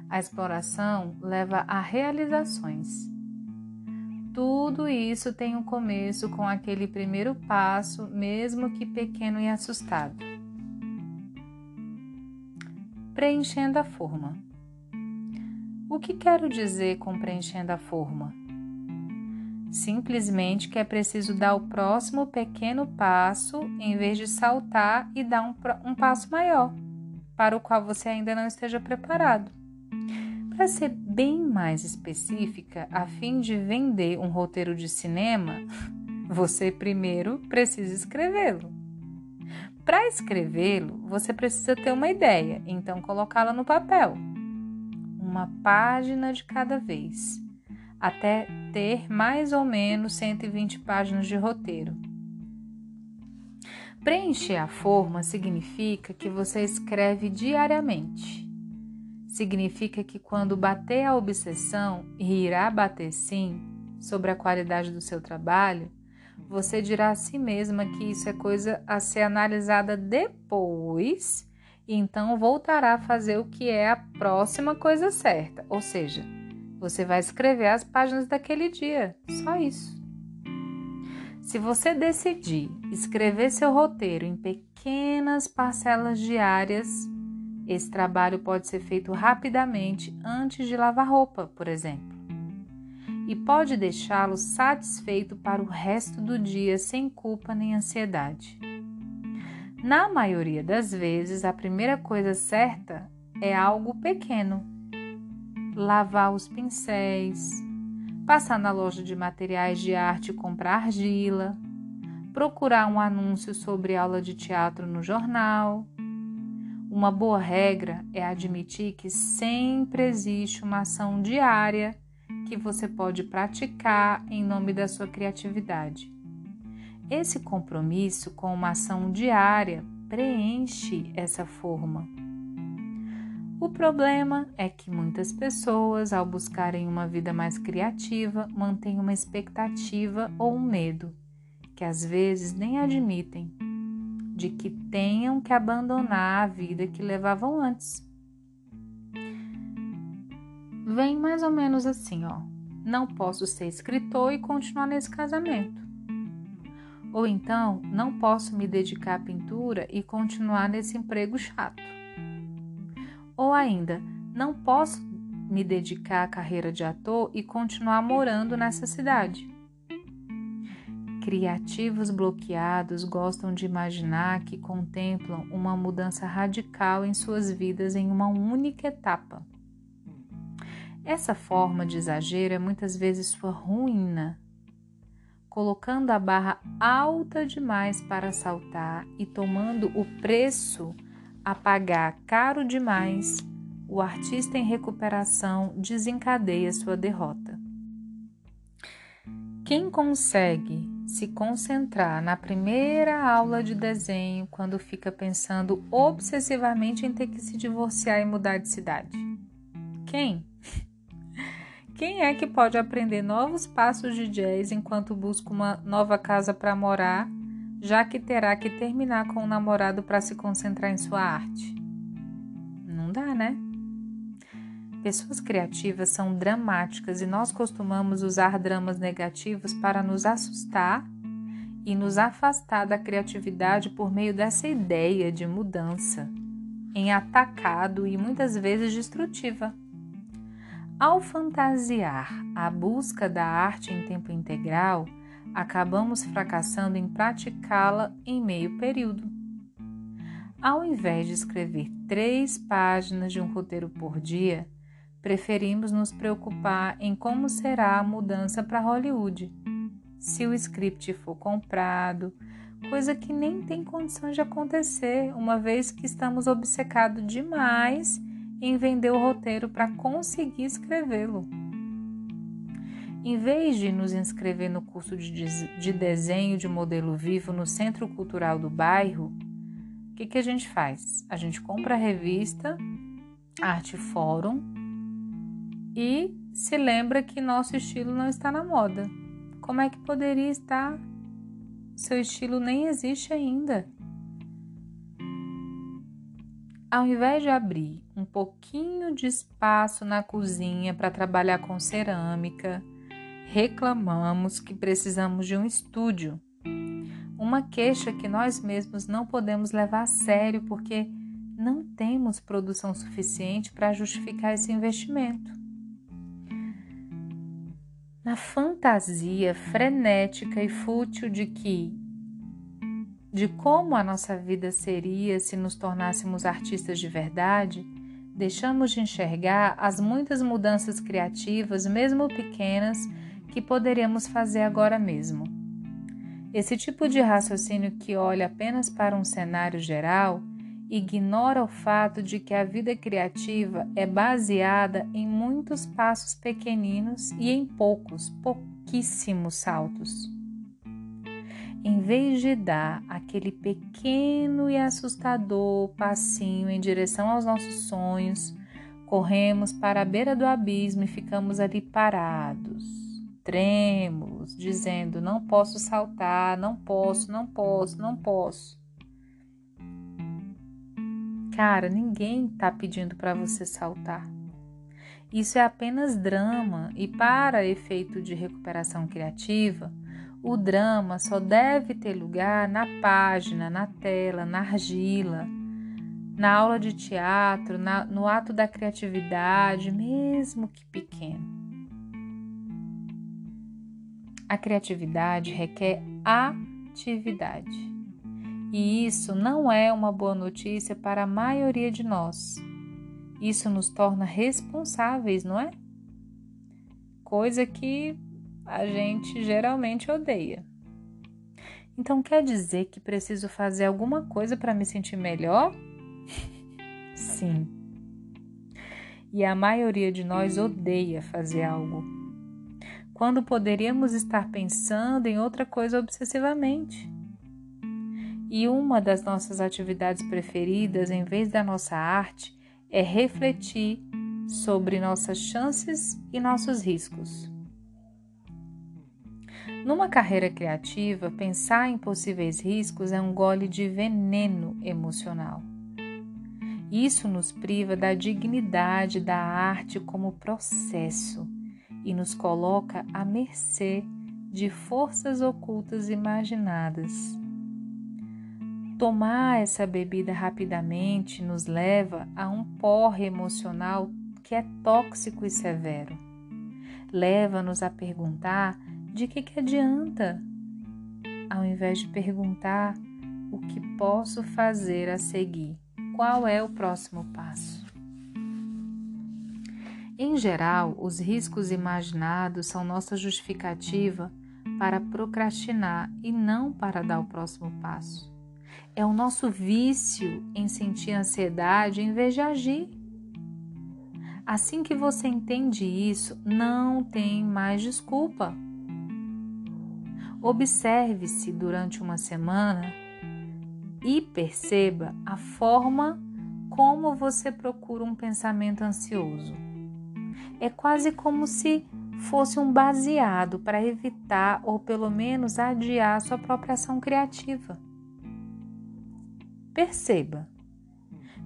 A exploração leva a realizações. Tudo isso tem um começo com aquele primeiro passo, mesmo que pequeno e assustado. Preenchendo a forma. O que quero dizer com preenchendo a forma? Simplesmente que é preciso dar o próximo pequeno passo em vez de saltar e dar um, um passo maior, para o qual você ainda não esteja preparado. Para ser bem mais específica, a fim de vender um roteiro de cinema, você primeiro precisa escrevê-lo. Para escrevê-lo, você precisa ter uma ideia, então colocá-la no papel uma página de cada vez, até ter mais ou menos 120 páginas de roteiro. Preencher a forma significa que você escreve diariamente. Significa que quando bater a obsessão, e irá bater sim, sobre a qualidade do seu trabalho, você dirá a si mesma que isso é coisa a ser analisada depois e então voltará a fazer o que é a próxima coisa certa, ou seja, você vai escrever as páginas daquele dia, só isso. Se você decidir escrever seu roteiro em pequenas parcelas diárias, esse trabalho pode ser feito rapidamente antes de lavar roupa, por exemplo, e pode deixá-lo satisfeito para o resto do dia sem culpa nem ansiedade. Na maioria das vezes, a primeira coisa certa é algo pequeno. Lavar os pincéis, passar na loja de materiais de arte e comprar argila, procurar um anúncio sobre aula de teatro no jornal. Uma boa regra é admitir que sempre existe uma ação diária que você pode praticar em nome da sua criatividade. Esse compromisso com uma ação diária preenche essa forma. O problema é que muitas pessoas, ao buscarem uma vida mais criativa, mantêm uma expectativa ou um medo, que às vezes nem admitem, de que tenham que abandonar a vida que levavam antes. Vem mais ou menos assim, ó. Não posso ser escritor e continuar nesse casamento. Ou então, não posso me dedicar à pintura e continuar nesse emprego chato. Ou ainda, não posso me dedicar à carreira de ator e continuar morando nessa cidade. Criativos bloqueados gostam de imaginar que contemplam uma mudança radical em suas vidas em uma única etapa. Essa forma de exagero é muitas vezes sua ruína, colocando a barra alta demais para saltar e tomando o preço a pagar caro demais, o artista em recuperação desencadeia sua derrota. Quem consegue se concentrar na primeira aula de desenho quando fica pensando obsessivamente em ter que se divorciar e mudar de cidade? Quem? Quem é que pode aprender novos passos de jazz enquanto busca uma nova casa para morar já que terá que terminar com o namorado para se concentrar em sua arte. Não dá, né? Pessoas criativas são dramáticas e nós costumamos usar dramas negativos para nos assustar e nos afastar da criatividade por meio dessa ideia de mudança, em atacado e muitas vezes destrutiva. Ao fantasiar a busca da arte em tempo integral, acabamos fracassando em praticá-la em meio período. Ao invés de escrever três páginas de um roteiro por dia, preferimos nos preocupar em como será a mudança para Hollywood, se o script for comprado, coisa que nem tem condição de acontecer, uma vez que estamos obcecados demais em vender o roteiro para conseguir escrevê-lo. Em vez de nos inscrever no curso de desenho de modelo vivo no Centro Cultural do bairro, o que, que a gente faz? A gente compra a revista Arte Fórum e se lembra que nosso estilo não está na moda. Como é que poderia estar? Seu estilo nem existe ainda. Ao invés de abrir um pouquinho de espaço na cozinha para trabalhar com cerâmica, reclamamos que precisamos de um estúdio. Uma queixa que nós mesmos não podemos levar a sério porque não temos produção suficiente para justificar esse investimento. Na fantasia frenética e fútil de que de como a nossa vida seria se nos tornássemos artistas de verdade, deixamos de enxergar as muitas mudanças criativas, mesmo pequenas, que poderíamos fazer agora mesmo. Esse tipo de raciocínio que olha apenas para um cenário geral ignora o fato de que a vida criativa é baseada em muitos passos pequeninos e em poucos, pouquíssimos saltos. Em vez de dar aquele pequeno e assustador passinho em direção aos nossos sonhos, corremos para a beira do abismo e ficamos ali parados trêmulos, dizendo: Não posso saltar, não posso, não posso, não posso. Cara, ninguém está pedindo para você saltar. Isso é apenas drama e, para efeito de recuperação criativa, O drama só deve ter lugar na página, na tela, na argila, na aula de teatro, na, no ato da criatividade, mesmo que pequeno. A criatividade requer atividade. E isso não é uma boa notícia para a maioria de nós. Isso nos torna responsáveis, não é? Coisa que a gente geralmente odeia. Então quer dizer que preciso fazer alguma coisa para me sentir melhor? Sim. E a maioria de nós odeia fazer algo. Quando poderíamos estar pensando em outra coisa obsessivamente. E uma das nossas atividades preferidas, em vez da nossa arte, é refletir sobre nossas chances e nossos riscos. Numa carreira criativa, pensar em possíveis riscos é um gole de veneno emocional. Isso nos priva da dignidade da arte como processo e nos coloca à mercê de forças ocultas imaginadas. Tomar essa bebida rapidamente nos leva a um porre emocional que é tóxico e severo. Leva-nos a perguntar de que, que adianta, ao invés de perguntar o que posso fazer a seguir. Qual é o próximo passo? Em geral, os riscos imaginados são nossa justificativa para procrastinar e não para dar o próximo passo. É o nosso vício em sentir ansiedade em vez de agir. Assim que você entende isso, não tem mais desculpa. Observe-se durante uma semana e perceba a forma como você procura um pensamento ansioso. É quase como se fosse um baseado para evitar ou pelo menos adiar sua própria ação criativa. Perceba.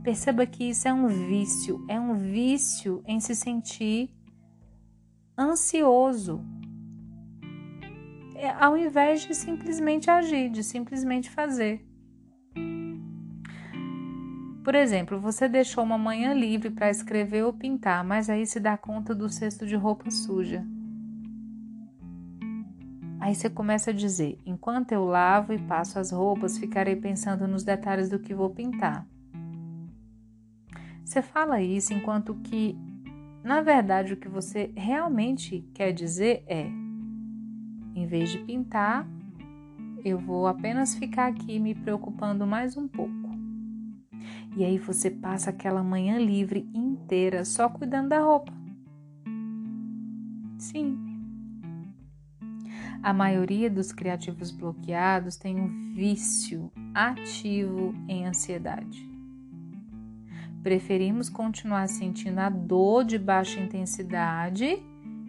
Perceba que isso é um vício, é um vício em se sentir ansioso, é, ao invés de simplesmente agir, de simplesmente fazer. Por exemplo, você deixou uma manhã livre para escrever ou pintar, mas aí se dá conta do cesto de roupa suja. Aí você começa a dizer: enquanto eu lavo e passo as roupas, ficarei pensando nos detalhes do que vou pintar. Você fala isso enquanto que, na verdade, o que você realmente quer dizer é: em vez de pintar, eu vou apenas ficar aqui me preocupando mais um pouco. E aí você passa aquela manhã livre inteira só cuidando da roupa. Sim. A maioria dos criativos bloqueados tem um vício ativo em ansiedade. Preferimos continuar sentindo a dor de baixa intensidade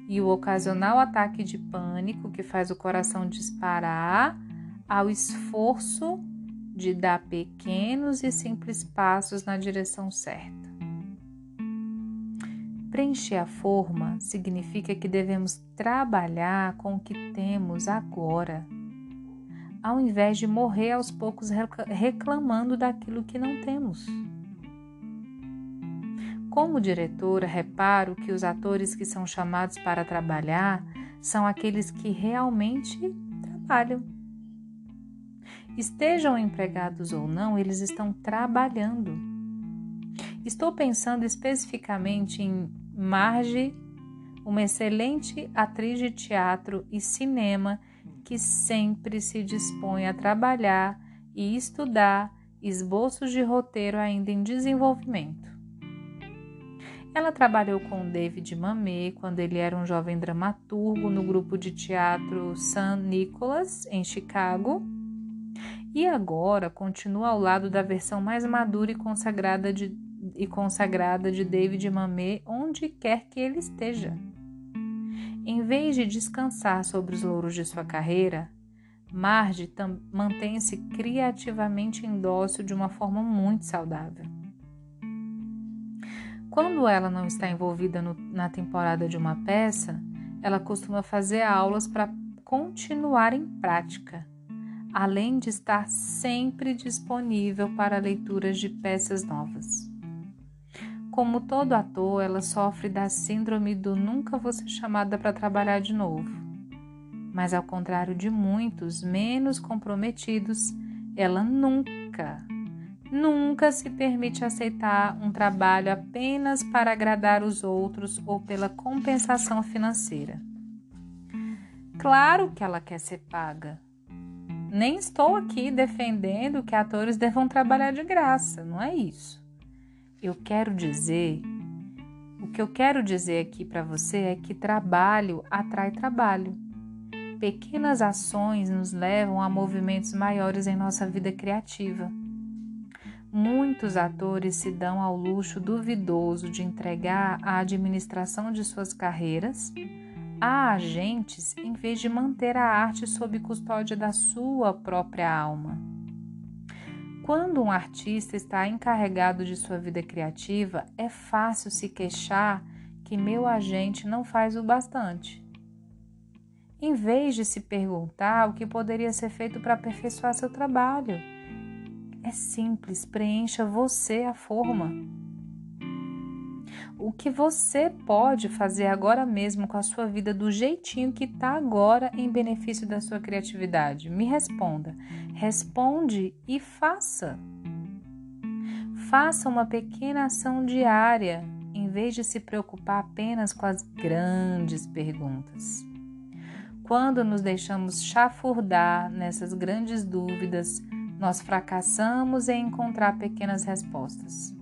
e o ocasional ataque de pânico que faz o coração disparar ao esforço de dar pequenos e simples passos na direção certa. Preencher a forma significa que devemos trabalhar com o que temos agora, ao invés de morrer aos poucos reclamando daquilo que não temos. Como diretora, reparo que os atores que são chamados para trabalhar são aqueles que realmente trabalham Estejam empregados ou não, eles estão trabalhando. Estou pensando especificamente em Marge, uma excelente atriz de teatro e cinema que sempre se dispõe a trabalhar e estudar esboços de roteiro ainda em desenvolvimento. Ela trabalhou com David Mamet quando ele era um jovem dramaturgo no grupo de teatro San Nicholas, em Chicago e agora continua ao lado da versão mais madura e consagrada de, e consagrada de David Mamet onde quer que ele esteja. Em vez de descansar sobre os louros de sua carreira, Marge mantém-se criativamente indócil de uma forma muito saudável. Quando ela não está envolvida no, na temporada de uma peça, ela costuma fazer aulas para continuar em prática, além de estar sempre disponível para leituras de peças novas. Como todo ator, ela sofre da síndrome do nunca vou ser chamada para trabalhar de novo. Mas ao contrário de muitos menos comprometidos, ela nunca, nunca se permite aceitar um trabalho apenas para agradar os outros ou pela compensação financeira. Claro que ela quer ser paga. Nem estou aqui defendendo que atores devam trabalhar de graça, não é isso. Eu quero dizer, o que eu quero dizer aqui para você é que trabalho atrai trabalho. Pequenas ações nos levam a movimentos maiores em nossa vida criativa. Muitos atores se dão ao luxo duvidoso de entregar a administração de suas carreiras a agentes em vez de manter a arte sob custódia da sua própria alma. Quando um artista está encarregado de sua vida criativa, é fácil se queixar que meu agente não faz o bastante. Em vez de se perguntar o que poderia ser feito para aperfeiçoar seu trabalho, é simples, preencha você a forma o que você pode fazer agora mesmo com a sua vida do jeitinho que está agora em benefício da sua criatividade? Me responda. Responde e faça. Faça uma pequena ação diária em vez de se preocupar apenas com as grandes perguntas. Quando nos deixamos chafurdar nessas grandes dúvidas, nós fracassamos em encontrar pequenas respostas.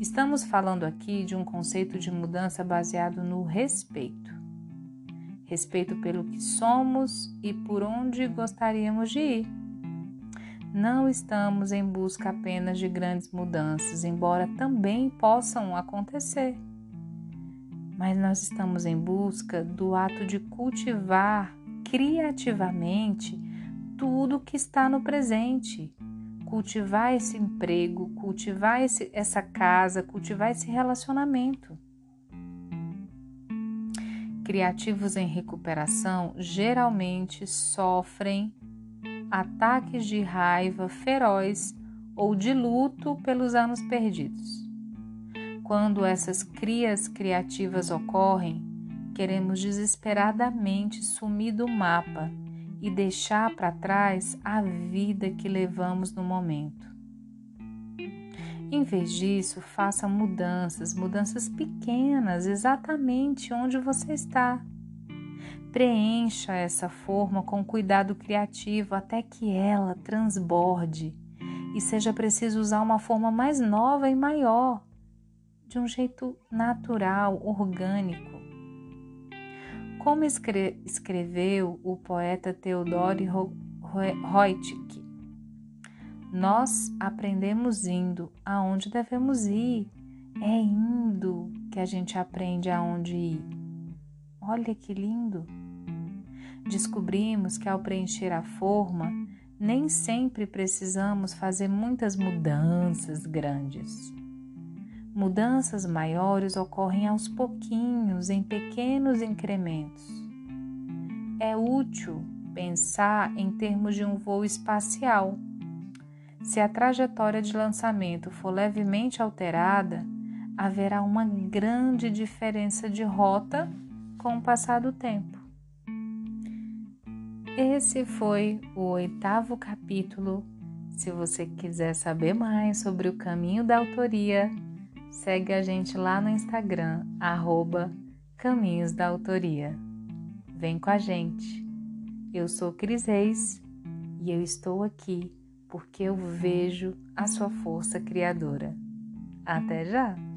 Estamos falando aqui de um conceito de mudança baseado no respeito. Respeito pelo que somos e por onde gostaríamos de ir. Não estamos em busca apenas de grandes mudanças, embora também possam acontecer. Mas nós estamos em busca do ato de cultivar criativamente tudo que está no presente cultivar esse emprego, cultivar esse, essa casa, cultivar esse relacionamento. Criativos em recuperação geralmente sofrem ataques de raiva feroz ou de luto pelos anos perdidos. Quando essas crias criativas ocorrem, queremos desesperadamente sumir do mapa e deixar para trás a vida que levamos no momento. Em vez disso, faça mudanças, mudanças pequenas, exatamente onde você está. Preencha essa forma com cuidado criativo até que ela transborde e seja preciso usar uma forma mais nova e maior, de um jeito natural, orgânico. Como escre escreveu o poeta Theodore Reutig, nós aprendemos indo aonde devemos ir. É indo que a gente aprende aonde ir. Olha que lindo! Descobrimos que ao preencher a forma, nem sempre precisamos fazer muitas mudanças grandes. Mudanças maiores ocorrem aos pouquinhos, em pequenos incrementos. É útil pensar em termos de um voo espacial. Se a trajetória de lançamento for levemente alterada, haverá uma grande diferença de rota com o passar do tempo. Esse foi o oitavo capítulo. Se você quiser saber mais sobre o caminho da autoria, Segue a gente lá no Instagram, arroba Caminhos da Autoria. Vem com a gente. Eu sou Cris Reis e eu estou aqui porque eu vejo a sua força criadora. Até já!